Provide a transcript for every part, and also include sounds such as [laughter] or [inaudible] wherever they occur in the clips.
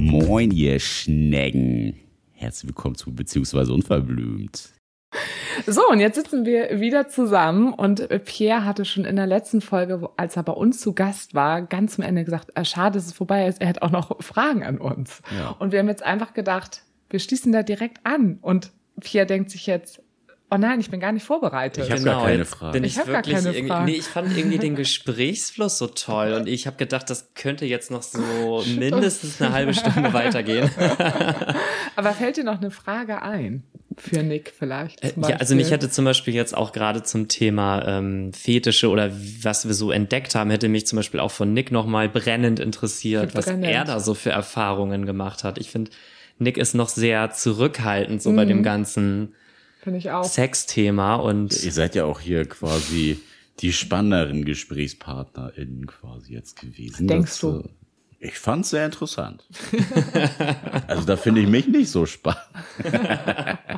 Moin, ihr Schnecken. Herzlich willkommen zu Beziehungsweise Unverblümt. So, und jetzt sitzen wir wieder zusammen und Pierre hatte schon in der letzten Folge, als er bei uns zu Gast war, ganz zum Ende gesagt, äh, schade, dass es vorbei ist, er hat auch noch Fragen an uns. Ja. Und wir haben jetzt einfach gedacht, wir schließen da direkt an und Pierre denkt sich jetzt, oh nein, ich bin gar nicht vorbereitet. Ich hab gar keine Fragen. Bin Ich ich hab gar keine Fragen. Nee, ich fand irgendwie den Gesprächsfluss so toll und ich habe gedacht, das könnte jetzt noch so [laughs] mindestens eine halbe Stunde weitergehen. [laughs] Aber fällt dir noch eine Frage ein? Für Nick vielleicht? Äh, Ja, also mich hätte zum Beispiel jetzt auch gerade zum Thema ähm, Fetische oder was wir so entdeckt haben, hätte mich zum Beispiel auch von Nick nochmal brennend interessiert, was Brennend. er da so für Erfahrungen gemacht hat. Ich finde, Nick ist noch sehr zurückhaltend so bei dem ganzen Finde ich auch. Sexthema und Ihr seid ja auch hier quasi die spannenderen GesprächspartnerInnen quasi jetzt gewesen. Denkst du? äh, Ich fand's sehr interessant. [laughs] also da finde ich mich nicht so spannend. [laughs]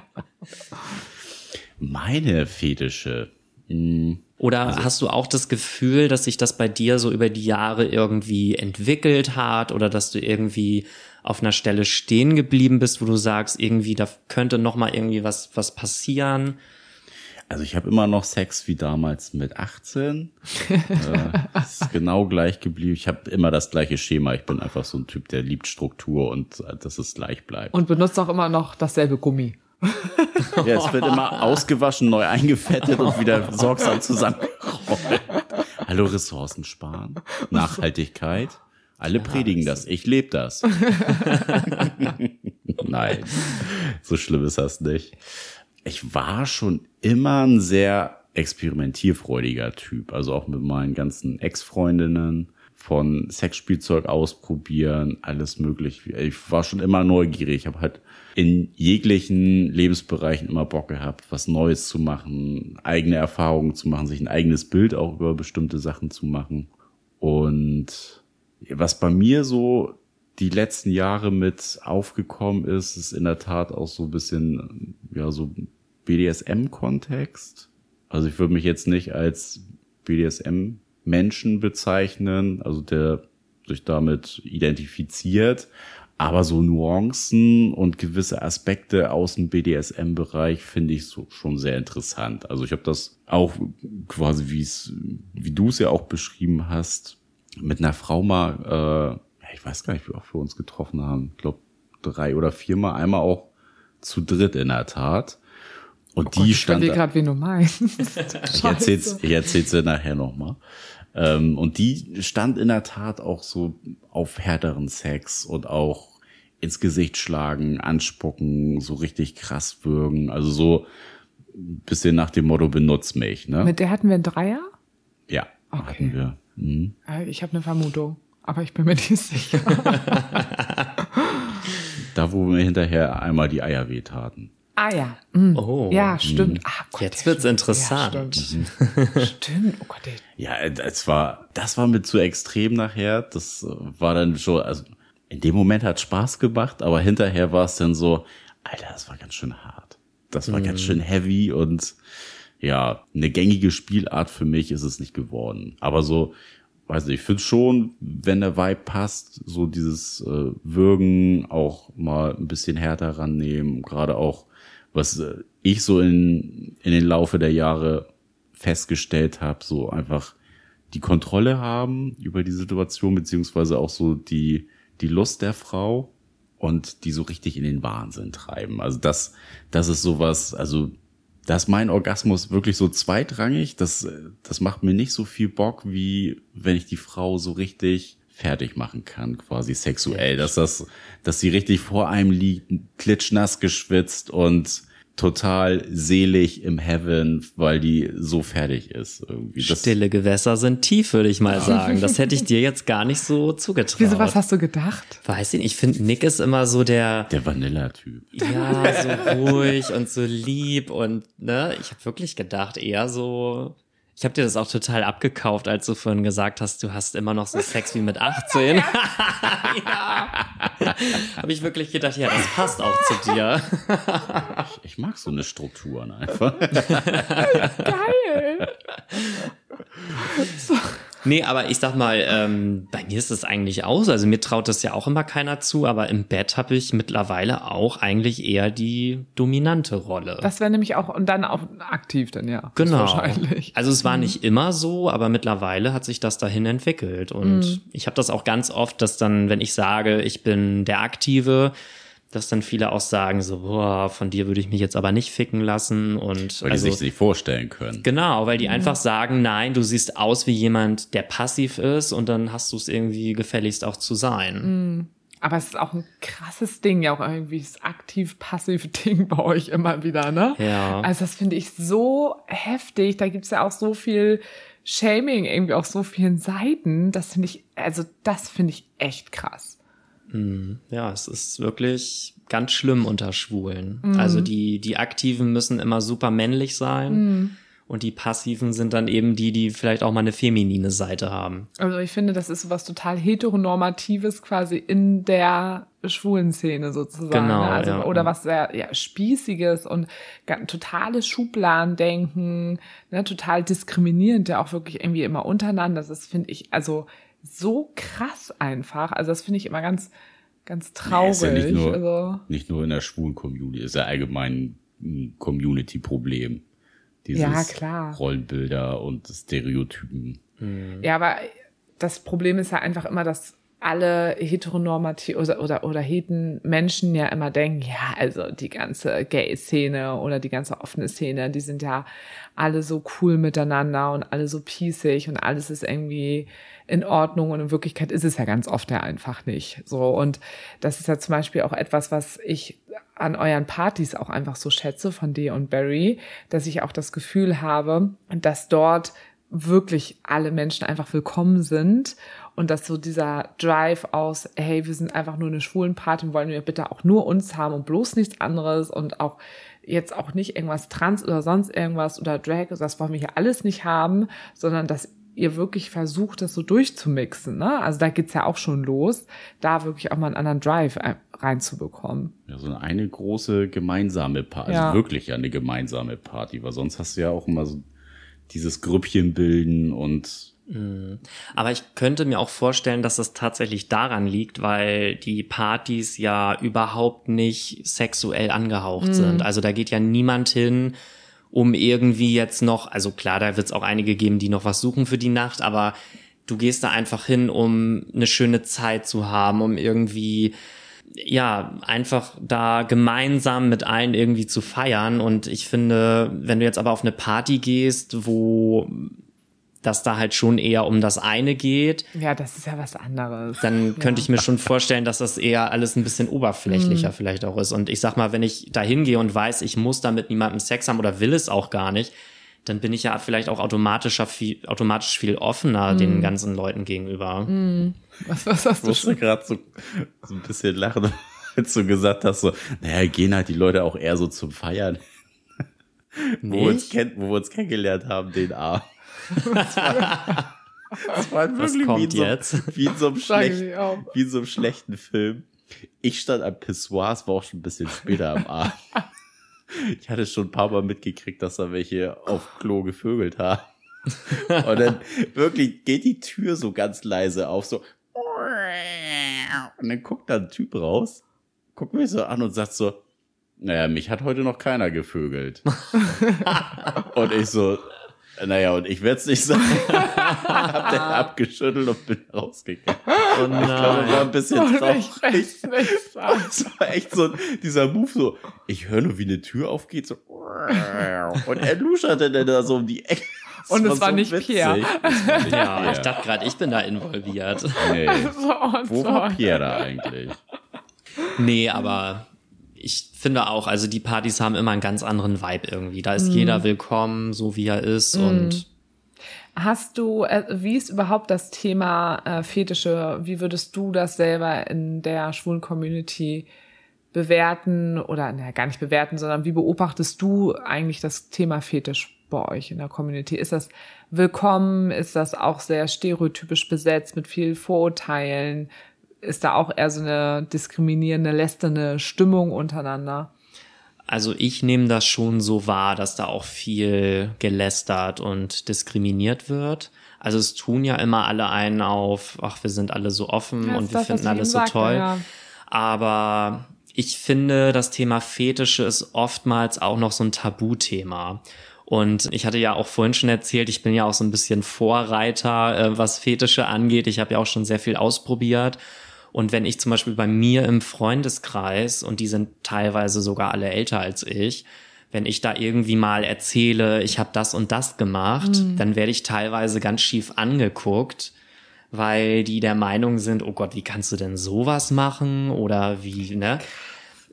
Meine Fetische. Hm, Oder hast du auch das Gefühl, dass sich das bei dir so über die Jahre irgendwie entwickelt hat oder dass du irgendwie auf einer Stelle stehen geblieben bist, wo du sagst, irgendwie da könnte noch mal irgendwie was was passieren? Also ich habe immer noch Sex wie damals mit 18. [laughs] äh, ist genau gleich geblieben. Ich habe immer das gleiche Schema. Ich bin einfach so ein Typ, der liebt Struktur und äh, dass es gleich bleibt. Und benutzt auch immer noch dasselbe Gummi. [laughs] Ja, es wird immer ausgewaschen, neu eingefettet und wieder sorgsam zusammengerollt. Hallo, Ressourcen sparen, Nachhaltigkeit. Alle predigen das. Ich lebe das. [laughs] Nein, so schlimm ist das nicht. Ich war schon immer ein sehr experimentierfreudiger Typ. Also auch mit meinen ganzen Ex-Freundinnen von Sexspielzeug ausprobieren, alles mögliche. Ich war schon immer neugierig. Ich habe halt in jeglichen Lebensbereichen immer Bock gehabt, was Neues zu machen, eigene Erfahrungen zu machen, sich ein eigenes Bild auch über bestimmte Sachen zu machen. Und was bei mir so die letzten Jahre mit aufgekommen ist, ist in der Tat auch so ein bisschen, ja, so BDSM-Kontext. Also ich würde mich jetzt nicht als BDSM-Menschen bezeichnen, also der sich damit identifiziert, aber so Nuancen und gewisse Aspekte aus dem BDSM-Bereich finde ich so schon sehr interessant. Also ich habe das auch quasi, wie es, wie du es ja auch beschrieben hast, mit einer Frau mal, äh, ich weiß gar nicht, wie oft wir uns getroffen haben. Ich glaube drei oder viermal, einmal auch zu dritt in der Tat. Und Oh die Gott, ich stand. überlege gerade, wen du meinst. [laughs] Ich erzähl's, ich erzähl's dir nachher nochmal. Ähm, und die stand in der Tat auch so auf härteren Sex und auch ins Gesicht schlagen, anspucken, so richtig krass würgen. Also so ein bisschen nach dem Motto benutz mich, ne? Mit der hatten wir einen Dreier? ja, Okay. hatten wir. Mhm. Äh, Ich habe eine Vermutung, aber ich bin mir [laughs] nicht sicher. Da, wo mir hinterher einmal die Eier wehtaten. ah ja. Mm. Oh. Ja, stimmt. Ah, Gott, Jetzt wird's stimmt. interessant. Ja, stimmt. stimmt. Oh Gott, ey. Ja, es war, das war mir zu extrem nachher. Das war dann schon, also in dem Moment hat Spaß gemacht, aber hinterher war es dann so, Alter, das war ganz schön hart. Das war ganz schön heavy und ja, eine gängige Spielart für mich ist es nicht geworden. Aber so, weiß nicht, ich finde schon, wenn der Vibe passt, so dieses äh, Würgen auch mal ein bisschen härter rannehmen, gerade auch, was äh, ich so in, in den Laufe der Jahre festgestellt habe, so einfach die Kontrolle haben über die Situation, beziehungsweise auch so die, die Lust der Frau und die so richtig in den Wahnsinn treiben. Also das, das ist sowas, also da ist mein Orgasmus wirklich so zweitrangig. Das, das macht mir nicht so viel Bock, wie wenn ich die Frau so richtig fertig machen kann, quasi sexuell. Dass das, dass sie richtig vor einem liegt, klitschnass geschwitzt und total selig im Heaven, weil die so fertig ist. Irgendwie. Das, Stille Gewässer sind tief, würde ich mal sagen. Das hätte ich dir jetzt gar nicht so zugetraut. Wieso, was hast du gedacht? Weiß ich nicht. Ich finde, Nick ist immer so der, der Vanilla-Typ. ja, so ruhig und so lieb und, ne, ich habe wirklich gedacht, eher so, ich habe dir das auch total abgekauft, als du vorhin gesagt hast, du hast immer noch so Sex wie mit [laughs] 18. ja. [laughs] Habe ich wirklich gedacht, ja, das passt auch zu dir. Ich mag so eine Strukturen einfach. [laughs] Geil. Nee, aber ich sag mal, ähm, bei mir ist es eigentlich auch so. Also mir traut das ja auch immer keiner zu, aber im Bett habe ich mittlerweile auch eigentlich eher die dominante Rolle. Das wäre nämlich auch, und dann auch aktiv dann, ja. Genau. Wahrscheinlich. Also es war nicht immer so, aber mittlerweile hat sich das dahin entwickelt. Und ich habe das auch ganz oft, dass dann, wenn ich sage, ich bin der Aktive, dass dann viele auch sagen, so, boah, von dir würde ich mich jetzt aber nicht ficken lassen. Und Weil also, die sich nicht vorstellen können. Genau, weil die einfach sagen, nein, du siehst aus wie jemand, der passiv ist und dann hast du es irgendwie gefälligst auch zu sein. Aber es ist auch ein krasses Ding, ja auch irgendwie das aktiv-passive [laughs] Ding bei euch immer wieder, ne? Ja. Also das finde ich so heftig. Da gibt's ja auch so viel Shaming irgendwie auf so vielen Seiten. Das finde ich, also das finde ich echt krass. Ja, es ist wirklich ganz schlimm unter Schwulen. Also die, die Aktiven müssen immer super männlich sein und die Passiven sind dann eben die, die vielleicht auch mal eine feminine Seite haben. Also ich finde, das ist was total heteronormatives quasi in der schwulen Szene sozusagen. Genau, ne? also, ja. Oder was sehr ja, spießiges und totales Schubladendenken, ne? total diskriminierend, ja auch wirklich irgendwie immer untereinander. Das ist, finde ich, also so krass einfach. Also das finde ich immer ganz, ganz traurig. ist ja nicht nur, also, nicht nur in der schwulen Community, ist ja allgemein ein Community-Problem. Dieses Ja, klar. Rollenbilder und Stereotypen. Ja, aber das Problem ist ja einfach immer, dass alle heteronormativ oder, oder, oder heten Menschen ja immer denken, ja, also die ganze Gay-Szene oder die ganze offene Szene, die sind ja alle so cool miteinander und alle so pießig und alles ist irgendwie in Ordnung und in Wirklichkeit ist es ja ganz oft ja einfach nicht. So und das ist ja zum Beispiel auch etwas, was ich an euren Partys auch einfach so schätze von dir und Barry, dass ich auch das Gefühl habe, dass dort wirklich alle Menschen einfach willkommen sind und dass so dieser Drive aus, hey, wir sind einfach nur eine schwulen Party und wollen wir bitte auch nur uns haben und bloß nichts anderes und auch jetzt auch nicht irgendwas Trans oder sonst irgendwas oder Drag, das wollen wir hier alles nicht haben, sondern dass ihr wirklich versucht, das so durchzumixen. Ne? Also da geht's ja auch schon los, da wirklich auch mal einen anderen Drive ein- reinzubekommen. Ja, so eine große gemeinsame Party, Ja. also wirklich eine gemeinsame Party, weil sonst hast du ja auch immer so dieses Grüppchen bilden und Aber ich könnte mir auch vorstellen, dass das tatsächlich daran liegt, weil die Partys ja überhaupt nicht sexuell angehaucht sind. Also da geht ja niemand hin, um irgendwie jetzt noch, also klar, da wird es auch einige geben, die noch was suchen für die Nacht, aber du gehst da einfach hin, um eine schöne Zeit zu haben, um irgendwie ja, einfach da gemeinsam mit allen irgendwie zu feiern. Und ich finde, wenn du jetzt aber auf eine Party gehst, wo das da halt schon eher um das eine geht, Ja, das ist ja was anderes. dann könnte ich mir schon vorstellen, dass das eher alles ein bisschen oberflächlicher vielleicht auch ist. Und ich sag mal, wenn ich da hingehe und weiß, ich muss da mit niemandem Sex haben oder will es auch gar nicht, dann bin ich ja vielleicht auch automatischer viel, automatisch viel offener den ganzen Leuten gegenüber. Was, was hast ich du musste schon? gerade so, so ein bisschen lachen, [laughs] als du gesagt hast, so, naja, gehen halt die Leute auch eher so zum Feiern. [laughs] wo, wir uns kennt, wo wir uns kennengelernt haben, den Abend. Das war, wirklich wie in, kommt so, jetzt? wie in so einem [laughs] auch. wie in so einem schlechten Film. Ich stand am Pissoir, es war auch schon ein bisschen später am Abend. Ich hatte schon ein paar Mal mitgekriegt, dass da welche auf Klo gevögelt haben. Und dann wirklich geht die Tür so ganz leise auf, so. Und dann guckt da ein Typ raus, guckt mich so an und sagt so, naja, mich hat heute noch keiner gevögelt. [laughs] und ich so, naja, und ich werde es nicht sagen. [laughs] Hab den abgeschüttelt und bin rausgegangen. Oh Ich glaube, war ein bisschen Oh, traurig. nicht sagen. Es war echt so dieser Move so, ich höre nur, wie eine Tür aufgeht, so. Und er luscherte dann da so um die Ecke. Das Und es war nicht Pierre. Das war nicht Ja, Pierre. ich dachte gerade, ich bin da involviert. nee. [laughs] So Wo so. war Pierre da eigentlich? Nee, aber ich finde auch, also die Partys haben immer einen ganz anderen Vibe irgendwie. Da ist jeder willkommen, so wie er ist und Hast du, äh, wie ist überhaupt das Thema äh, Fetische? Wie würdest du das selber in der schwulen Community bewerten oder naja, gar nicht bewerten, sondern wie beobachtest du eigentlich das Thema Fetisch bei euch in der Community? Ist das willkommen? Ist das auch sehr stereotypisch besetzt mit viel Vorurteilen? Ist da auch eher so eine diskriminierende, lästernde Stimmung untereinander? also ich nehme das schon so wahr, dass da auch viel gelästert und diskriminiert wird. Also es tun ja immer alle einen auf, ach, wir sind alle so offen Ja, und wir das, finden alles so sagte, toll. ja. Aber ich finde, das Thema Fetische ist oftmals auch noch so ein Tabuthema. Und ich hatte ja auch vorhin schon erzählt, ich bin ja auch so ein bisschen Vorreiter, äh, was Fetische angeht. Ich habe ja auch schon sehr viel ausprobiert. Und wenn ich zum Beispiel bei mir im Freundeskreis, und die sind teilweise sogar alle älter als ich, wenn ich da irgendwie mal erzähle, ich habe das und das gemacht, dann werde ich teilweise ganz schief angeguckt, weil die der Meinung sind, oh Gott, wie kannst du denn sowas machen? Oder wie, ne?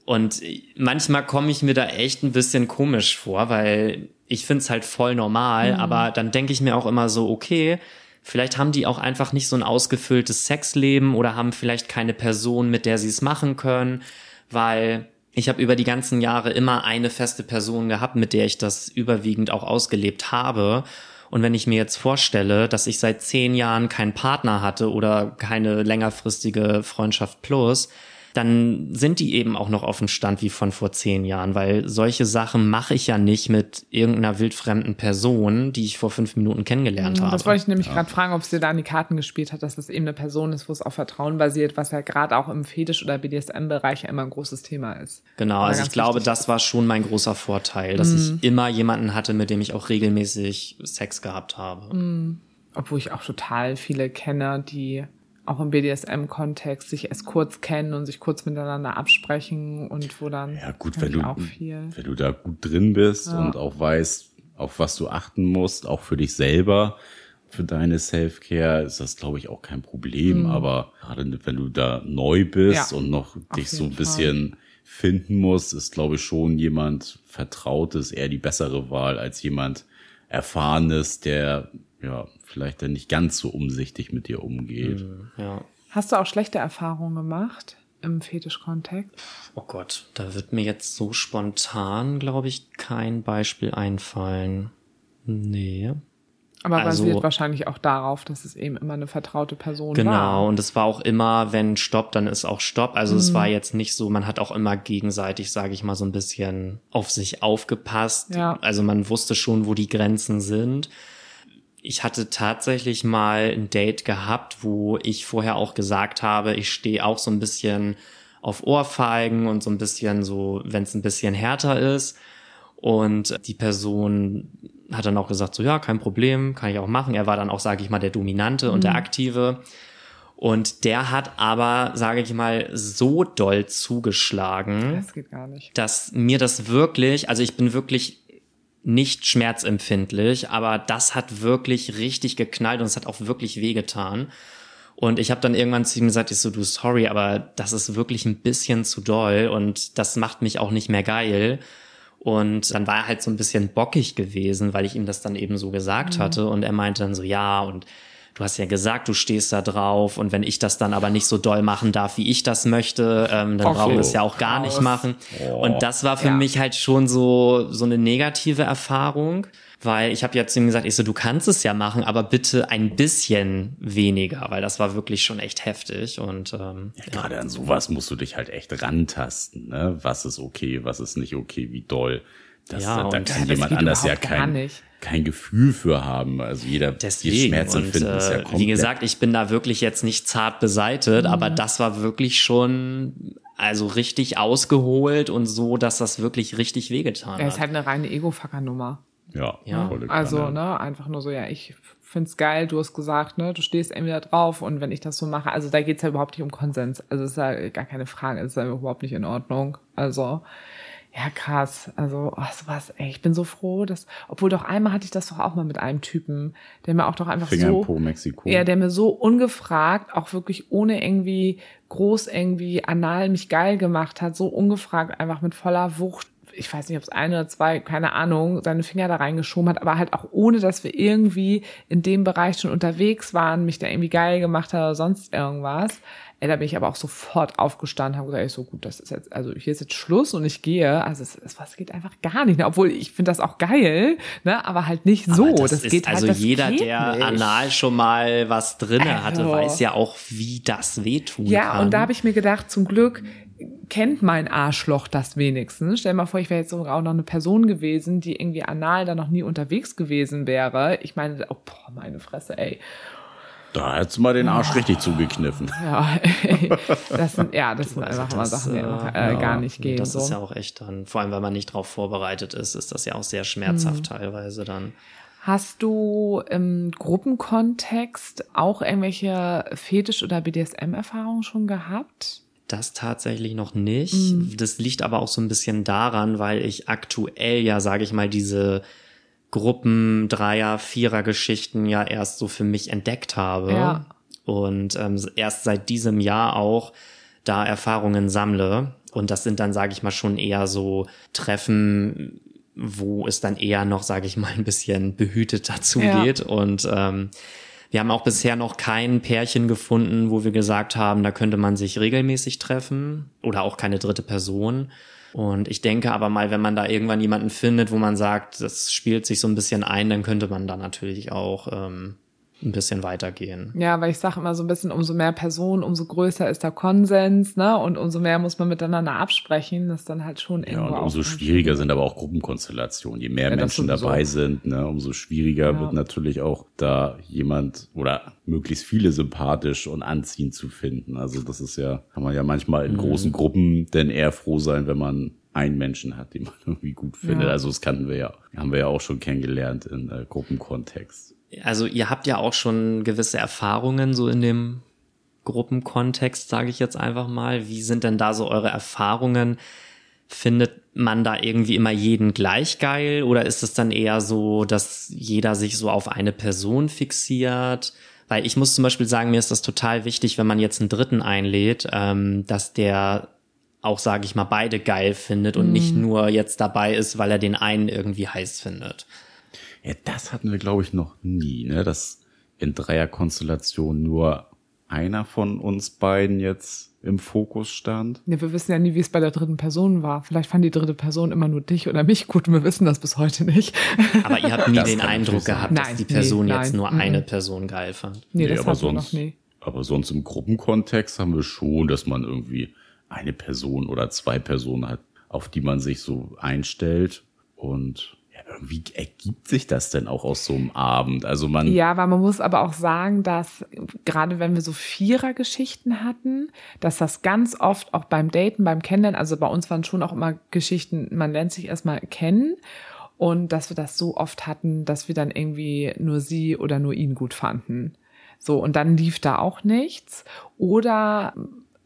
Und manchmal komme ich mir da echt ein bisschen komisch vor, weil ich find's halt voll normal, aber dann denke ich mir auch immer so, okay, vielleicht haben die auch einfach nicht so ein ausgefülltes Sexleben oder haben vielleicht keine Person, mit der sie es machen können, weil ich habe über die ganzen Jahre immer eine feste Person gehabt, mit der ich das überwiegend auch ausgelebt habe. Und wenn ich mir jetzt vorstelle, dass ich seit zehn Jahren keinen Partner hatte oder keine längerfristige Freundschaft plus, dann sind die eben auch noch auf dem Stand wie von vor zehn Jahren, weil solche Sachen mache ich ja nicht mit irgendeiner wildfremden Person, die ich vor fünf Minuten kennengelernt habe. Mhm, Das wollte ich nämlich gerade fragen, ob es dir da an die Karten gespielt hat, dass das eben eine Person ist, wo es auf Vertrauen basiert, was ja gerade auch im Fetisch- oder BDSM-Bereich ja immer ein großes Thema ist. Genau, also ich glaube, wichtig das war schon mein großer Vorteil, dass Mhm. ich immer jemanden hatte, mit dem ich auch regelmäßig Sex gehabt habe. Mhm. Obwohl ich auch total viele kenne, die auch im BDSM-Kontext sich erst kurz kennen und sich kurz miteinander absprechen und wo dann Ja, gut, wenn du, auch viel. wenn du da gut drin bist Ja. und auch weißt, auf was du achten musst, auch für dich selber, für deine Self-Care, ist das, glaube ich, auch kein Problem. Aber gerade wenn du da neu bist Mhm. Ja, und noch dich so ein bisschen finden musst, ist, glaube ich, schon jemand Vertrautes eher die bessere Wahl als jemand Erfahrenes, der ja vielleicht dann nicht ganz so umsichtig mit dir umgeht. Ja. Hast du auch schlechte Erfahrungen gemacht im Fetisch-Kontext? Oh Gott, da wird mir jetzt so spontan, glaube ich, kein Beispiel einfallen. Nee. Aber Also- basiert wahrscheinlich auch darauf, dass es eben immer eine vertraute Person Genau, war. und es war auch immer, wenn Stopp, dann ist auch Stopp. Also Mhm. es war jetzt nicht so, man hat auch immer gegenseitig, sage ich mal, so ein bisschen auf sich aufgepasst. Ja. Also man wusste schon, wo die Grenzen sind. Ich hatte tatsächlich mal ein Date gehabt, wo ich vorher auch gesagt habe, ich stehe auch so ein bisschen auf Ohrfeigen und so ein bisschen so, wenn es ein bisschen härter ist. Und die Person hat dann auch gesagt, so ja, kein Problem, kann ich auch machen. Er war dann auch, sage ich mal, der Dominante und der Aktive. Und der hat aber, sage ich mal, so doll zugeschlagen, Das dass mir das wirklich, also ich bin wirklich nicht schmerzempfindlich, aber das hat wirklich richtig geknallt und es hat auch wirklich wehgetan. Und ich habe dann irgendwann zu ihm gesagt, ich so, du sorry, aber das ist wirklich ein bisschen zu doll und das macht mich auch nicht mehr geil. Und dann war er halt so ein bisschen bockig gewesen, weil ich ihm das dann eben so gesagt hatte. Und er meinte dann so, ja, und du hast ja gesagt, du stehst da drauf. Und wenn ich das dann aber nicht so doll machen darf, wie ich das möchte, ähm, dann Ach brauchen wir es ja auch gar nicht machen. Und das war für Ja. mich halt schon so, so eine negative Erfahrung. Weil ich habe ja zu ihm gesagt, ich so, du kannst es ja machen, aber bitte ein bisschen weniger, weil das war wirklich schon echt heftig. Und ähm, ja, Gerade an sowas musst du dich halt echt rantasten, ne? Was ist okay, was ist nicht okay, wie doll. Das, Ja, da, da kann das jemand anders ja kein, nicht. Kein Gefühl für haben. Also jeder, Deswegen. dieses Schmerzempfinden und, ist ja äh, komplett. wie gesagt, ich bin da wirklich jetzt nicht zart beseitet, aber Mhm. das war wirklich schon also richtig ausgeholt und so, dass das wirklich richtig wehgetan Er ist hat. halt eine reine Ego-Fucker-Nummer. ja, Ja. Also, Kanne. ne, einfach nur so, ja, ich find's geil, du hast gesagt, ne, du stehst entweder drauf und wenn ich das so mache, also da geht's ja überhaupt nicht um Konsens. Also ist ja gar keine Frage, ist ja überhaupt nicht in Ordnung. Also, ja, krass. Also, oh, sowas, ey, ich bin so froh, dass, obwohl doch einmal hatte ich das doch auch mal mit einem Typen, der mir auch doch einfach Finger so. Po, Mexiko. Ja, der mir so ungefragt, auch wirklich ohne irgendwie groß irgendwie anal mich geil gemacht hat, so ungefragt, einfach mit voller Wucht. Ich weiß nicht, ob es ein oder zwei, keine Ahnung, seine Finger da reingeschoben hat, aber halt auch ohne, dass wir irgendwie in dem Bereich schon unterwegs waren, mich da irgendwie geil gemacht hat oder sonst irgendwas. Ey, da bin ich aber auch sofort aufgestanden, habe gesagt, ey, so gut, das ist jetzt, also hier ist jetzt Schluss und ich gehe. Also es, es was geht einfach gar nicht, ne? obwohl ich finde das auch geil, ne? aber halt nicht so. Aber Das, ist, geht halt, also das jeder, geht der nicht. anal schon mal was drinne hatte, Also. weiß ja auch, wie das wehtun Ja, kann. und da habe ich mir gedacht, zum Glück kennt mein Arschloch das wenigstens. Stell dir mal vor, ich wäre jetzt sogar auch noch eine Person gewesen, die irgendwie anal da noch nie unterwegs gewesen wäre. Ich meine, oh, boah, meine Fresse, ey. Da hättest du mal den Arsch richtig zugekniffen. Ja, das sind, ja, das sind Also einfach mal das, Sachen, die äh, einfach äh, ja, gar nicht gehen. Das so. ist ja auch echt dann, vor allem wenn man nicht darauf vorbereitet ist, ist das ja auch sehr schmerzhaft Mhm. teilweise dann. Hast du im Gruppenkontext auch irgendwelche Fetisch- oder BDSM-Erfahrungen schon gehabt? Das tatsächlich noch nicht. Mhm. Das liegt aber auch so ein bisschen daran, weil ich aktuell ja, sage ich mal, diese Gruppen, Dreier, Vierer Geschichten ja erst so für mich entdeckt habe. Ja. Und ähm, erst seit diesem Jahr auch da Erfahrungen sammle. Und das sind dann, sage ich mal, schon eher so Treffen, wo es dann eher noch, sage ich mal, ein bisschen behüteter zugeht. Und ähm, wir haben auch bisher noch kein Pärchen gefunden, wo wir gesagt haben, da könnte man sich regelmäßig treffen oder auch keine dritte Person. Und ich denke aber mal, wenn man da irgendwann jemanden findet, wo man sagt, das spielt sich so ein bisschen ein, dann könnte man da natürlich auch ähm, ein bisschen weitergehen. Ja, weil ich sage immer so ein bisschen, umso mehr Personen, umso größer ist der Konsens, ne? Und umso mehr muss man miteinander absprechen. Das ist dann halt schon Ja, irgendwo und auch umso schwieriger sind aber auch Gruppenkonstellationen. Je mehr Ja, Menschen dabei sind, ne, umso schwieriger Ja. wird natürlich auch da jemand oder möglichst viele sympathisch und anziehend zu finden. Also das ist ja, kann man ja manchmal in Mhm. großen Gruppen denn eher froh sein, wenn man einen Menschen hat, den man [laughs] irgendwie gut findet. Ja. Also das kannten wir ja, haben wir ja auch schon kennengelernt in äh, Gruppenkontext. Also ihr habt ja auch schon gewisse Erfahrungen so in dem Gruppenkontext, sage ich jetzt einfach mal. Wie sind denn da so eure Erfahrungen? Findet man da irgendwie immer jeden gleich geil oder ist es dann eher so, dass jeder sich so auf eine Person fixiert? Weil ich muss zum Beispiel sagen, mir ist das total wichtig, wenn man jetzt einen Dritten einlädt, ähm, dass der auch, sage ich mal, beide geil findet und nicht nur jetzt dabei ist, weil er den einen irgendwie heiß findet. Ja, das hatten wir, glaube ich, noch nie, ne? Dass in Dreierkonstellation nur einer von uns beiden jetzt im Fokus stand. Ja, wir wissen ja nie, wie es bei der dritten Person war. Vielleicht fand die dritte Person immer nur dich oder mich gut und wir wissen das bis heute nicht. Aber ihr habt nie Das den Eindruck gehabt, dass Nein, die Person nee, jetzt nur mhm. eine Person geil fand. Nee, Nee, das aber hatten wir noch sonst- nie. Aber sonst im Gruppenkontext haben wir schon, dass man irgendwie eine Person oder zwei Personen hat, auf die man sich so einstellt. Und irgendwie ergibt sich das denn auch aus so einem Abend. Also man, Ja, aber man muss aber auch sagen, dass gerade wenn wir so Vierer-Geschichten hatten, dass das ganz oft auch beim Daten, beim Kennenlernen, also bei uns waren schon auch immer Geschichten, man lernt sich erstmal kennen und dass wir das so oft hatten, dass wir dann irgendwie nur sie oder nur ihn gut fanden. So, und dann lief da auch nichts. Oder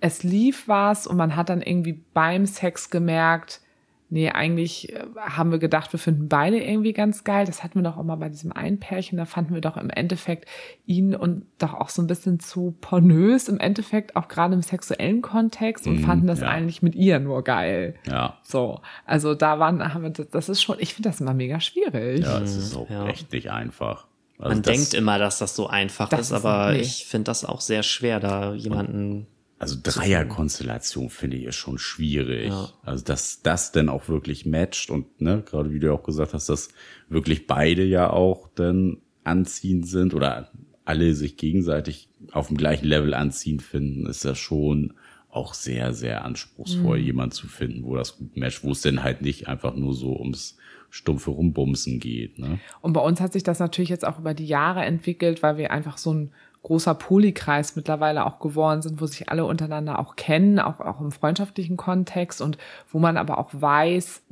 es lief was und man hat dann irgendwie beim Sex gemerkt, nee, eigentlich äh, haben wir gedacht, wir finden beide irgendwie ganz geil. Das hatten wir doch auch mal bei diesem einen Pärchen. Da fanden wir doch im Endeffekt ihn und doch auch so ein bisschen zu pornös im Endeffekt, auch gerade im sexuellen Kontext und Mm, fanden das ja. eigentlich mit ihr nur geil. ja, So, also da waren, haben wir, das- das ist schon, ich finde das immer mega schwierig. ja, es ist auch ja. echt nicht einfach. Also Man das, denkt immer, dass das so einfach Das ist, ist- aber ich finde das auch sehr schwer, da jemanden. Also Dreierkonstellation finde ich ist schon schwierig. Ja. Also dass das denn auch wirklich matcht und ne, gerade wie du auch gesagt hast, dass wirklich beide ja auch dann anziehend sind oder alle sich gegenseitig auf dem gleichen Level anziehend finden, ist das schon auch sehr, sehr anspruchsvoll, jemand zu finden, wo das gut matcht, wo es denn halt nicht einfach nur so ums stumpfe Rumbumsen geht. Ne? Und bei uns hat sich das natürlich jetzt auch über die Jahre entwickelt, weil wir einfach so ein großer Polykreis mittlerweile auch geworden sind, wo sich alle untereinander auch kennen, auch, auch im freundschaftlichen Kontext und wo man aber auch weiß,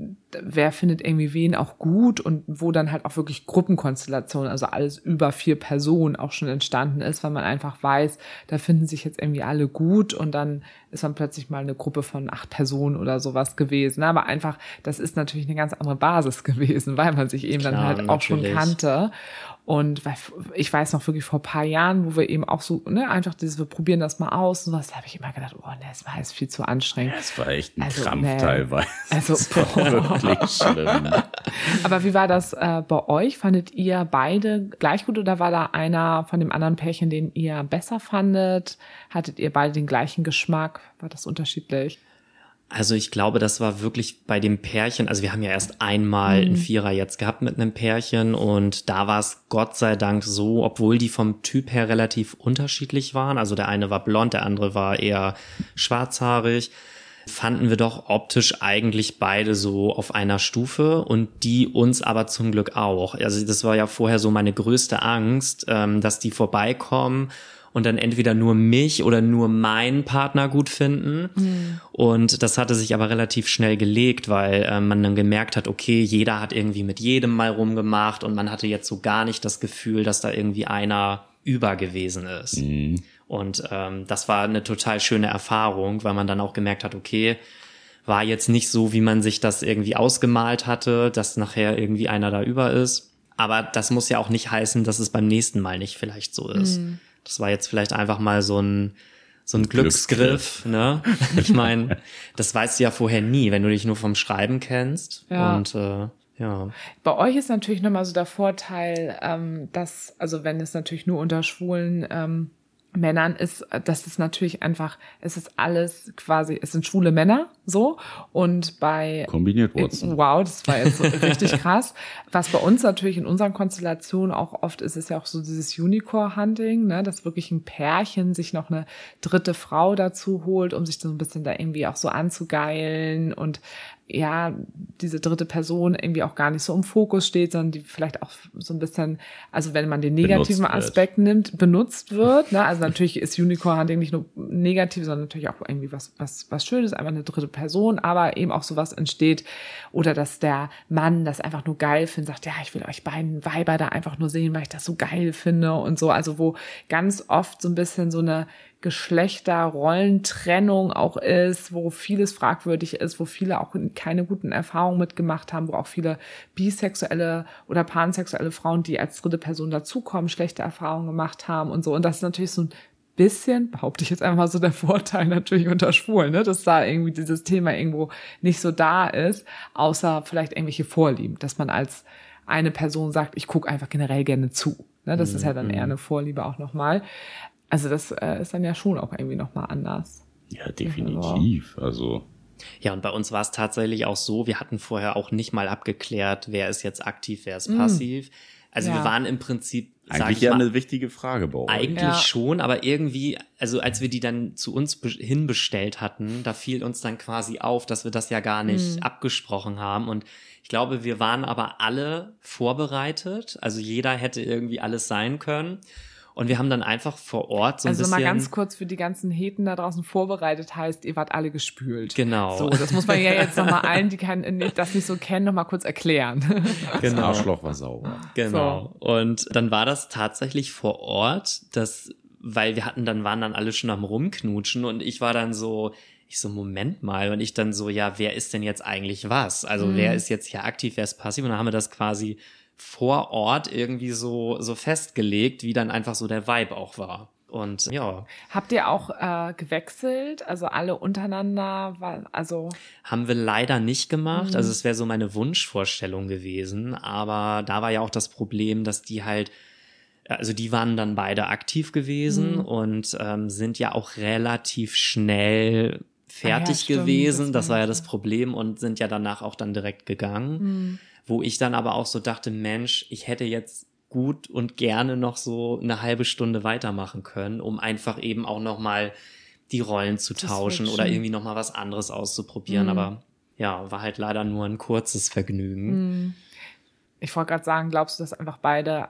wer findet irgendwie wen auch gut und wo dann halt auch wirklich Gruppenkonstellationen, also alles über vier Personen auch schon entstanden ist, weil man einfach weiß, da finden sich jetzt irgendwie alle gut und dann ist man plötzlich mal eine Gruppe von acht Personen oder sowas gewesen. Aber einfach, das ist natürlich eine ganz andere Basis [laughs] gewesen, weil man sich eben dann Klar, halt auch schon kannte. Und ich weiß noch wirklich vor ein paar Jahren, wo wir eben auch so, ne, einfach dieses, wir probieren das mal aus und was, da habe ich immer gedacht, oh, ne, das war jetzt viel zu anstrengend. Das war echt ein Also, Krampf nee. teilweise. Also, wirklich schlimm. [laughs] Aber wie war das äh, bei euch? Fandet ihr beide gleich gut oder war da einer von dem anderen Pärchen, den ihr besser fandet? Hattet ihr beide den gleichen Geschmack? War das unterschiedlich? Also ich glaube, das war wirklich bei dem Pärchen, also wir haben ja erst einmal einen Vierer jetzt gehabt mit einem Pärchen und da war es Gott sei Dank so, obwohl die vom Typ her relativ unterschiedlich waren. Also der eine war blond, der andere war eher schwarzhaarig. fanden wir doch optisch eigentlich beide so auf einer Stufe und die uns aber zum Glück auch. Also das war ja vorher so meine größte Angst, ähm, dass die vorbeikommen und dann entweder nur mich oder nur meinen Partner gut finden. Mhm. Und das hatte sich aber relativ schnell gelegt, weil äh, man dann gemerkt hat, okay, jeder hat irgendwie mit jedem mal rumgemacht und man hatte jetzt so gar nicht das Gefühl, dass da irgendwie einer über gewesen ist. Mhm. Und ähm, das war eine total schöne Erfahrung, weil man dann auch gemerkt hat, okay, war jetzt nicht so, wie man sich das irgendwie ausgemalt hatte, dass nachher irgendwie einer da über ist. Aber das muss ja auch nicht heißen, dass es beim nächsten Mal nicht vielleicht so ist. Mhm. Das war jetzt vielleicht einfach mal so ein, so ein Glücksgriff, ne? [laughs] Ich meine, das weißt du ja vorher nie, wenn du dich nur vom Schreiben kennst. Ja. Und äh, ja. Bei euch ist natürlich nochmal so der Vorteil, ähm, dass, also wenn es natürlich nur unter Schwulen ähm, Männern ist, das ist natürlich einfach, es ist alles quasi, es sind schwule Männer, so. Und bei. Kombiniert Wurzeln. Wow, das war jetzt [laughs] richtig krass. Was bei uns natürlich in unseren Konstellationen auch oft ist, ist ja auch so dieses Unicore-Hunting, ne, dass wirklich ein Pärchen sich noch eine dritte Frau dazu holt, um sich so ein bisschen da irgendwie auch so anzugeilen und ja, diese dritte Person irgendwie auch gar nicht so im Fokus steht, sondern die vielleicht auch so ein bisschen, also wenn man den negativen Aspekt nimmt, benutzt wird. Ne? Also natürlich ist Unicorn Hunting nicht nur negativ, sondern natürlich auch irgendwie was, was, was Schönes, einfach eine dritte Person, aber eben auch sowas entsteht. Oder dass der Mann das einfach nur geil findet, sagt, ja, ich will euch beiden Weiber da einfach nur sehen, weil ich das so geil finde und so. Also wo ganz oft so ein bisschen so eine Geschlechterrollentrennung auch ist, wo vieles fragwürdig ist, wo viele auch keine guten Erfahrungen mitgemacht haben, wo auch viele bisexuelle oder pansexuelle Frauen, die als dritte Person dazukommen, schlechte Erfahrungen gemacht haben und so. Und das ist natürlich so ein bisschen, behaupte ich jetzt einfach mal so der Vorteil natürlich unter Schwulen, ne, dass da irgendwie dieses Thema irgendwo nicht so da ist, außer vielleicht irgendwelche Vorlieben, dass man als eine Person sagt, ich gucke einfach generell gerne zu. Ne, das ist ja dann eher mhm. eine Vorliebe auch nochmal. Also das äh, ist dann ja schon auch irgendwie nochmal anders. Ja, definitiv. Also. Ja, und bei uns war es tatsächlich auch so, wir hatten vorher auch nicht mal abgeklärt, wer ist jetzt aktiv, wer ist mm. passiv. Also ja. wir waren im Prinzip. Eigentlich ja mal, eine wichtige Frage bei euch. Eigentlich ja. schon, aber irgendwie, also als wir die dann zu uns hinbestellt hatten, da fiel uns dann quasi auf, dass wir das ja gar nicht mm. abgesprochen haben. Und ich glaube, wir waren aber alle vorbereitet. Also jeder hätte irgendwie alles sein können. Und wir haben dann einfach vor Ort so ein also bisschen. Also mal ganz kurz für die ganzen Heten da draußen vorbereitet heißt, ihr wart alle gespült. Genau. So, das muss man ja jetzt nochmal allen, die kein, das nicht so kennen, nochmal kurz erklären. Genau. Das Arschloch war sauber. Genau. So. Und dann war das tatsächlich vor Ort, dass, weil wir hatten dann, waren dann alle schon am Rumknutschen und ich war dann so, ich so, Moment mal. Und ich dann so, ja, wer ist denn jetzt eigentlich was? Also mhm. wer ist jetzt hier aktiv, wer ist passiv? Und dann haben wir das quasi vor Ort irgendwie so, so festgelegt, wie dann einfach so der Vibe auch war. Und ja. Habt ihr auch äh, gewechselt? Also alle untereinander? War, also haben wir leider nicht gemacht. Mhm. Also es wäre so meine Wunschvorstellung gewesen. Aber da war ja auch das Problem, dass die halt also die waren dann beide aktiv gewesen mhm. und ähm, sind ja auch relativ schnell fertig ah ja, gewesen. Das, das war ja das Problem und sind ja danach auch dann direkt gegangen. Mhm wo ich dann aber auch so dachte, Mensch, ich hätte jetzt gut und gerne noch so eine halbe Stunde weitermachen können, um einfach eben auch noch mal die Rollen zu tauschen oder irgendwie noch mal was anderes auszuprobieren. Mhm. Aber ja, war halt leider nur ein kurzes Vergnügen. Mhm. Ich wollte gerade sagen, glaubst du, dass einfach beide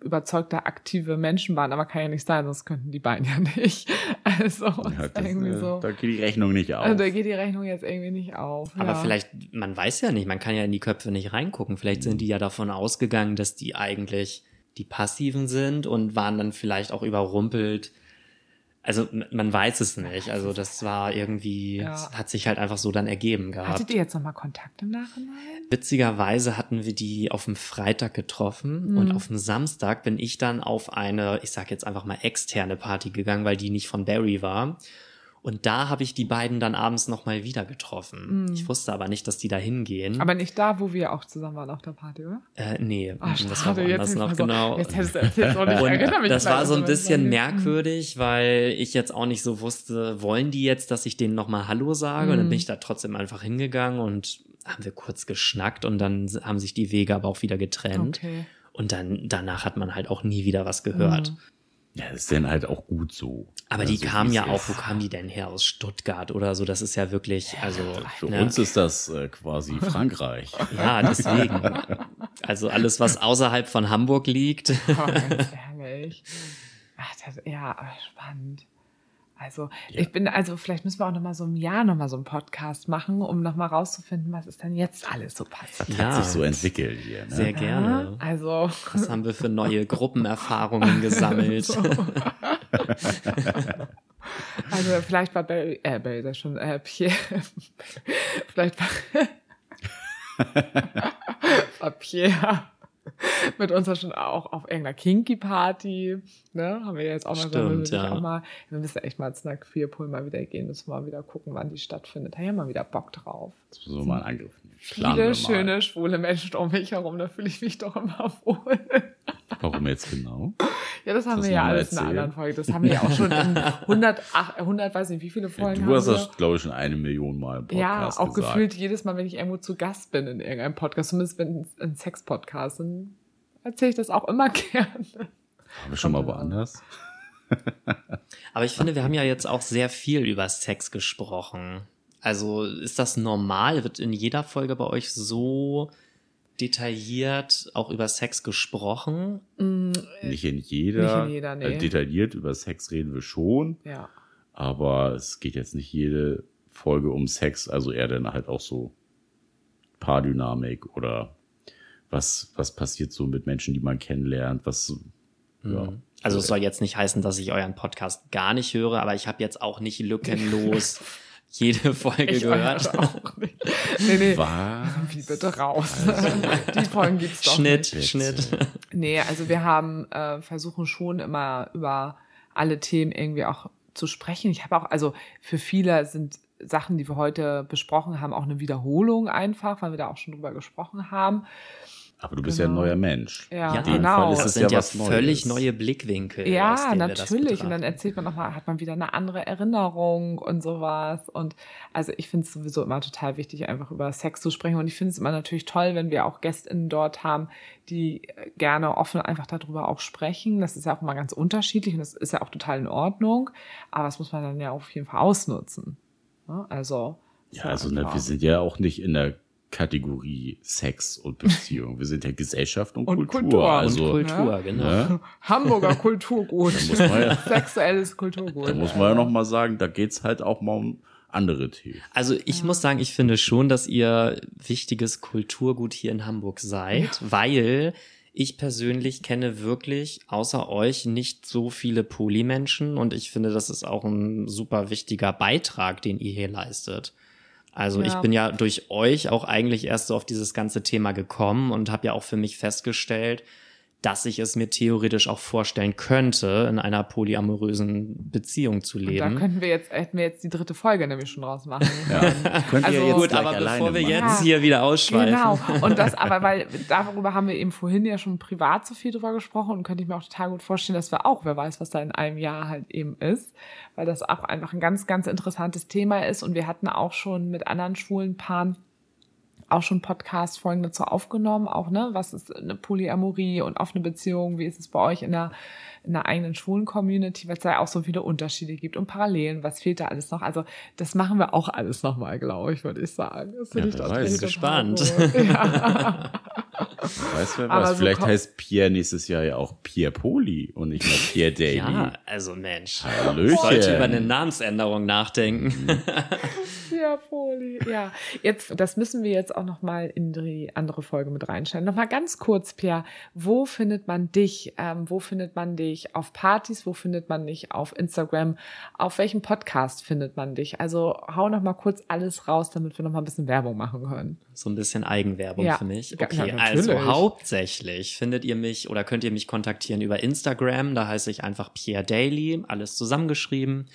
überzeugter aktive Menschen waren, aber kann ja nicht sein, sonst könnten die beiden ja nicht. [laughs] Also ja, das, irgendwie äh, so. Da geht die Rechnung nicht auf. Also, da geht die Rechnung jetzt irgendwie nicht auf. Aber ja. vielleicht, man weiß ja nicht, man kann ja in die Köpfe nicht reingucken. Vielleicht sind die ja davon ausgegangen, dass die eigentlich die Passiven sind und waren dann vielleicht auch überrumpelt also man weiß es nicht. Also das war irgendwie, ja. hat sich halt einfach so dann ergeben gehabt. Hattet ihr jetzt nochmal Kontakt im Nachhinein? Witzigerweise hatten wir die auf dem Freitag getroffen mhm. und auf dem Samstag bin ich dann auf eine, ich sag jetzt einfach mal externe Party gegangen, weil die nicht von Barry war. Und da habe ich die beiden dann abends nochmal wieder getroffen. Mm. Ich wusste aber nicht, dass die da hingehen. Aber nicht da, wo wir auch zusammen waren auf der Party, oder? Äh, nee, Ach, das war woanders noch, so, genau. Jetzt hättest du erzählt, und ich Das war so ein bisschen merkwürdig, weil ich jetzt auch nicht so wusste, wollen die jetzt, dass ich denen nochmal Hallo sage? Mm. Und dann bin mm. ich da trotzdem einfach hingegangen und haben wir kurz geschnackt und dann haben sich die Wege aber auch wieder getrennt. Okay. Und dann danach hat man halt auch nie wieder was gehört. Mm. Ja, das ist dann halt auch gut so. Aber Also, die kamen wie ja auch, wo kamen die denn her? Aus Stuttgart oder so? Das ist ja wirklich, also. Für ne? uns ist das äh, quasi [laughs] Frankreich. Ja, deswegen. Also alles, was außerhalb von Hamburg liegt. Oh, [laughs] ganz ehrlich. Ach, das, ja, spannend. Also, Ja. ich bin, also vielleicht müssen wir auch noch mal so im Jahr noch mal so einen Podcast machen, um noch mal rauszufinden, was ist denn jetzt alles so passiert. Ja. Hat sich so entwickelt hier. Ne? Sehr gerne. Ja, also, Was haben wir für neue [laughs] Gruppenerfahrungen gesammelt? [laughs] also vielleicht war Barry, äh, Barry sag ich schon, äh, Pierre, [laughs] vielleicht war, war Pierre [laughs] mit uns ja schon auch auf irgendeiner Kinky-Party, ne, haben wir jetzt auch mal Stimmt, wir ja. auch mal, wir müssen echt mal einer Queerpool mal wieder gehen, müssen wir mal wieder gucken, wann die stattfindet, da haben wir mal wieder Bock drauf. Wir mal wir Viele schöne, schwule Menschen um mich herum, da fühle ich mich doch immer wohl. Warum jetzt genau? Ja, das haben Das wir ja alles in einer erzählen? anderen Folge. Das haben wir ja auch schon in 100, ach, 100 weiß nicht, wie viele Folgen du haben hast wir. das, glaube ich, schon eine Million Mal im Ja, Podcast auch gesagt. gefühlt jedes Mal, wenn ich irgendwo zu Gast bin in irgendeinem Podcast, zumindest wenn es ein Sex-Podcast, dann erzähle ich das auch immer [laughs] gerne. Haben wir schon mal woanders? [laughs] Aber ich finde, wir haben ja jetzt auch sehr viel über Sex gesprochen. Also ist das normal? Wird in jeder Folge bei euch so detailliert auch über Sex gesprochen? Nicht in jeder. Nicht in jeder, nee. äh, Detailliert über Sex reden wir schon, Ja. aber es geht jetzt nicht jede Folge um Sex, also eher dann halt auch so Paardynamik oder was, was passiert so mit Menschen, die man kennenlernt, was, ja. Also es soll jetzt nicht heißen, dass ich euren Podcast gar nicht höre, aber ich habe jetzt auch nicht lückenlos [laughs] jede Folge Ich gehört. auch nicht. Nee, nee. Was? Wie bitte raus. Die Folgen gibt's doch Schnitt, nicht. Schnitt. Nee, also wir haben, äh, versuchen schon immer über alle Themen irgendwie auch zu sprechen. Ich habe auch, also für viele sind Sachen, die wir heute besprochen haben, auch eine Wiederholung einfach, weil wir da auch schon drüber gesprochen haben. Aber du bist ja ein Genau. neuer Mensch. Ja, In dem genau. Fall ist Das es sind ja, was Neues. völlig neue Blickwinkel. Ja, natürlich. Und dann erzählt man nochmal, hat man wieder eine andere Erinnerung und sowas. Und also ich finde es sowieso immer total wichtig, einfach über Sex zu sprechen. Und ich finde es immer natürlich toll, wenn wir auch GästInnen dort haben, die äh, gerne offen einfach darüber auch sprechen. Das ist ja auch immer ganz unterschiedlich und das ist ja auch total in Ordnung. Aber das muss man dann ja auf jeden Fall ausnutzen. Ja, Also. Ja, also ne, genau. wir sind ja auch nicht in der Kategorie Sex und Beziehung. wir sind ja Gesellschaft und, Und Kultur. Kultur. Und Also, Kultur, Ja. genau. ne? Hamburger Kulturgut. muss man ja- Sexuelles Kulturgut. da muss man ja noch mal sagen, da geht's halt auch mal um andere Themen. Also ich muss sagen, ich finde schon, dass ihr wichtiges Kulturgut hier in Hamburg seid, weil ich persönlich kenne wirklich außer euch nicht so viele Polymenschen und ich finde, das ist auch ein super wichtiger Beitrag, den ihr hier leistet. Also Ja. ich bin ja durch euch auch eigentlich erst so auf dieses ganze Thema gekommen und habe ja auch für mich festgestellt, dass ich es mir theoretisch auch vorstellen könnte, in einer polyamorösen Beziehung zu Und da leben. könnten wir jetzt, hätten wir jetzt die dritte Folge nämlich schon draus machen. Ja. Könnt Also- ihr jetzt Gut, aber bevor wir machen. jetzt hier wieder ausschweifen. Genau. Und das aber, weil darüber haben wir eben vorhin ja schon privat so viel drüber gesprochen und könnte ich mir auch total gut vorstellen, dass wir auch, wer weiß, was da in einem Jahr halt eben ist, weil das auch einfach ein ganz, ganz interessantes Thema ist und wir hatten auch schon mit anderen schwulen Paaren auch schon Podcast-Folgen dazu aufgenommen, auch, ne, was ist eine Polyamorie und offene Beziehung, wie ist es bei euch in der, in der eigenen schwulen Community, weil es da ja auch so viele Unterschiede gibt und Parallelen, was fehlt da alles noch? Also, das machen wir auch alles nochmal, glaube ich, würde ich sagen. Das finde Ja, ich tatsächlich weiß. Gespannt. Ja. [laughs] Weiß wer was. so Vielleicht heißt Pierre nächstes Jahr ja auch Pierre Poli und nicht mehr Pierre Daly. Ja, also Mensch. Hallöchen. Ich sollte über eine Namensänderung nachdenken. [laughs] Ja, Poli. Ja, jetzt, das müssen wir jetzt auch noch mal in die andere Folge mit reinstellen. Noch mal ganz kurz, Pierre, wo findet man dich? Ähm, wo findet man dich auf Partys? Wo findet man dich auf Instagram? Auf welchem Podcast findet man dich? Also hau noch mal kurz alles raus, damit wir noch mal ein bisschen Werbung machen können. So ein bisschen Eigenwerbung Ja. für mich. Okay, ja, also hauptsächlich findet ihr mich oder könnt ihr mich kontaktieren über Instagram. Da heiße ich einfach Pierre Daily, alles zusammengeschrieben.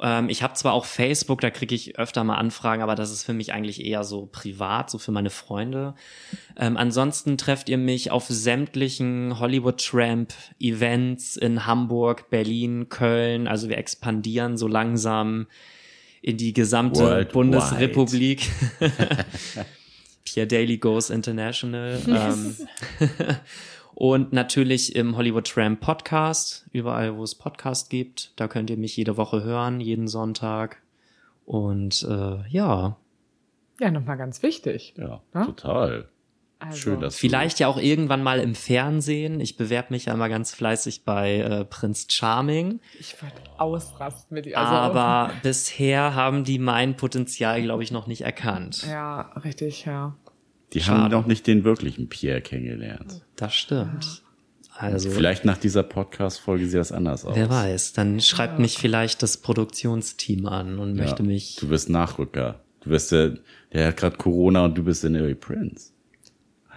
Ähm, ich habe zwar auch Facebook, da kriege ich öfter mal Anfragen, aber das ist für mich eigentlich eher so privat, so für meine Freunde. Ähm, ansonsten trefft ihr mich auf sämtlichen Hollywood Tramp Events in Hamburg, Berlin, Köln. Also wir expandieren so langsam in die gesamte Worldwide. Bundesrepublik. [laughs] Pierre Daly Goes International. [laughs] ähm, [laughs] Und natürlich im Hollywood Tram Podcast, überall wo es Podcast gibt. Da könnt ihr mich jede Woche hören, jeden Sonntag. Und äh, ja. Ja, nochmal ganz wichtig. Ja, Ja? total. Also, Schön, dass Vielleicht ja auch irgendwann mal im Fernsehen. Ich bewerbe mich ja immer ganz fleißig bei äh, Prinz Charming. Ich würde ausrasten mit ihr. Also, aber [laughs] bisher haben die mein Potenzial, glaube ich, noch nicht erkannt. Ja, richtig, ja. Die schade. haben noch nicht den wirklichen Pierre kennengelernt. Das stimmt. Also, Vielleicht nach dieser Podcast-Folge sieht das anders aus. wer weiß, dann schreibt mich vielleicht das Produktionsteam an und Ja, möchte mich. Du bist Nachrücker. Du bist der, der hat gerade Corona und du bist der neue Prince.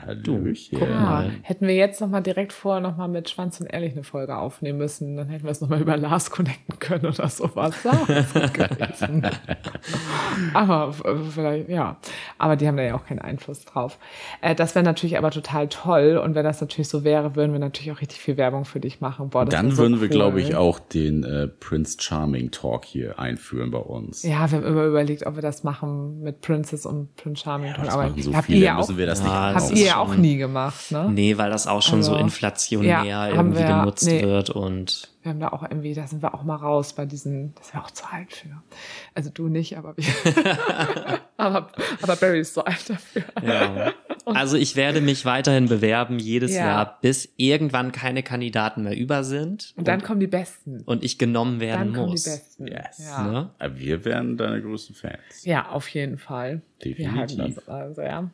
Hallöchen. guck mal. Ja, hätten wir jetzt noch mal direkt vorher noch mal mit Schwanz und Ehrlich eine Folge aufnehmen müssen, dann hätten wir es noch mal über Lars connecten können oder sowas. Ja, [laughs] aber äh, vielleicht, ja. Aber die haben da ja auch keinen Einfluss drauf. Äh, das wäre natürlich aber total toll. Und wenn das natürlich so wäre, würden wir natürlich auch richtig viel Werbung für dich machen. Boah, Dann so würden wir, cool. glaube ich, auch den äh, Prince Charming Talk hier einführen bei uns. Ja, wir haben immer überlegt, ob wir das machen mit Princess und Prince Charming. das aber machen so viele, ihr ja auch, müssen wir das Ja, nicht das habt ist ihr ja schon- auch nie gemacht, ne? Nee, weil das auch schon so Also, inflationär ja, irgendwie wir genutzt nee. wird und Wir haben da auch irgendwie, da sind wir auch mal raus bei diesen, das wäre auch zu alt für. Also du nicht, aber wir. [laughs] aber, aber Barry ist zu alt dafür. ja. Also ich werde mich weiterhin bewerben jedes Ja. Jahr, bis irgendwann keine Kandidaten mehr über sind Und dann kommen die Besten. und ich genommen werden Dann kommen die muss. Besten. Yes. Ja. Ne? Aber wir wären deine größten Fans. ja, auf jeden Fall. Wir halten Definitiv. das also, ja.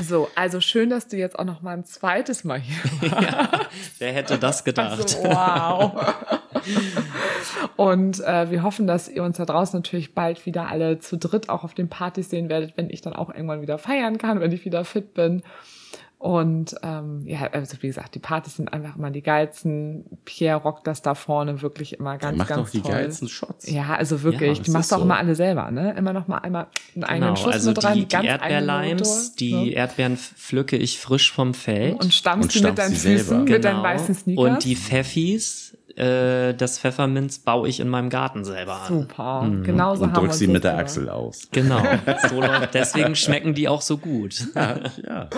So, also schön, dass du jetzt auch noch mal ein zweites Mal hier [laughs] Wer hätte das gedacht? Also, wow. Und äh, wir hoffen, dass ihr uns da draußen natürlich bald wieder alle zu dritt auch auf den Partys sehen werdet, wenn ich dann auch irgendwann wieder feiern kann, wenn ich wieder fit bin. Und ähm, ja, also wie gesagt, die Partys sind einfach immer die geilsten. Pierre rockt das da vorne wirklich immer ganz, Macht ganz die toll. geilsten Shots. Ja, also wirklich, Ja, die machst du auch so. immer alle selber, ne? Immer noch mal einmal einen eigenen Genau, Schuss also mit rein, die, die Erdbeerlimes, die ne? Erdbeeren pflücke ich frisch vom Feld. und stampfst die mit deinen sie selber. Füßen, mit deinen weißen Sneakers. Genau. Und die Pfeffis, äh, das Pfefferminz baue ich in meinem Garten selber an. Super. Genauso Und haben wir drückst sie mit der Achsel aus. Genau. [laughs] So deswegen schmecken die auch so gut. Ja, ja.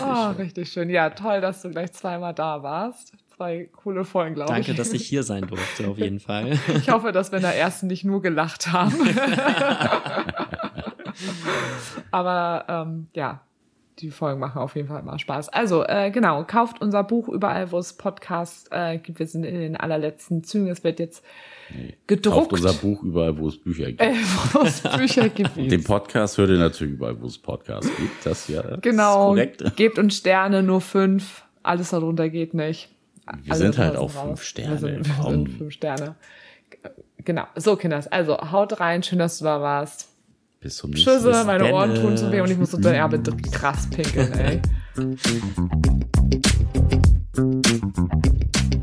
Ah, richtig schön. Ja, toll, dass du gleich zweimal da warst. Zwei coole Folgen, glaube ich. Danke, dass ich hier sein durfte, auf jeden Fall. Ich hoffe, dass wir in der ersten nicht nur gelacht haben. [laughs] Aber ähm, ja, die Folgen machen auf jeden Fall immer Spaß. Also, äh, genau, kauft unser Buch überall, wo es Podcasts äh, gibt. Wir sind in den allerletzten Zügen. Es wird jetzt Kauft gedruckt, unser Buch überall, wo es Bücher gibt. äh, wo es [laughs] Bücher gibt. Den Podcast hört ihr natürlich überall, wo es Podcasts gibt. Das ja das Genau, ist korrekt. gebt uns Sterne, nur fünf. Alles darunter geht nicht. Wir Alle sind halt auch fünf raus. Sterne. Wir sind, wir sind fünf Sterne. Genau. So, Kinders. Also, haut rein. Schön, dass du da warst. Bis zum nächsten Mal. meine Ohren tun so weh und ich muss so derbe krass pinkeln, ey. [laughs]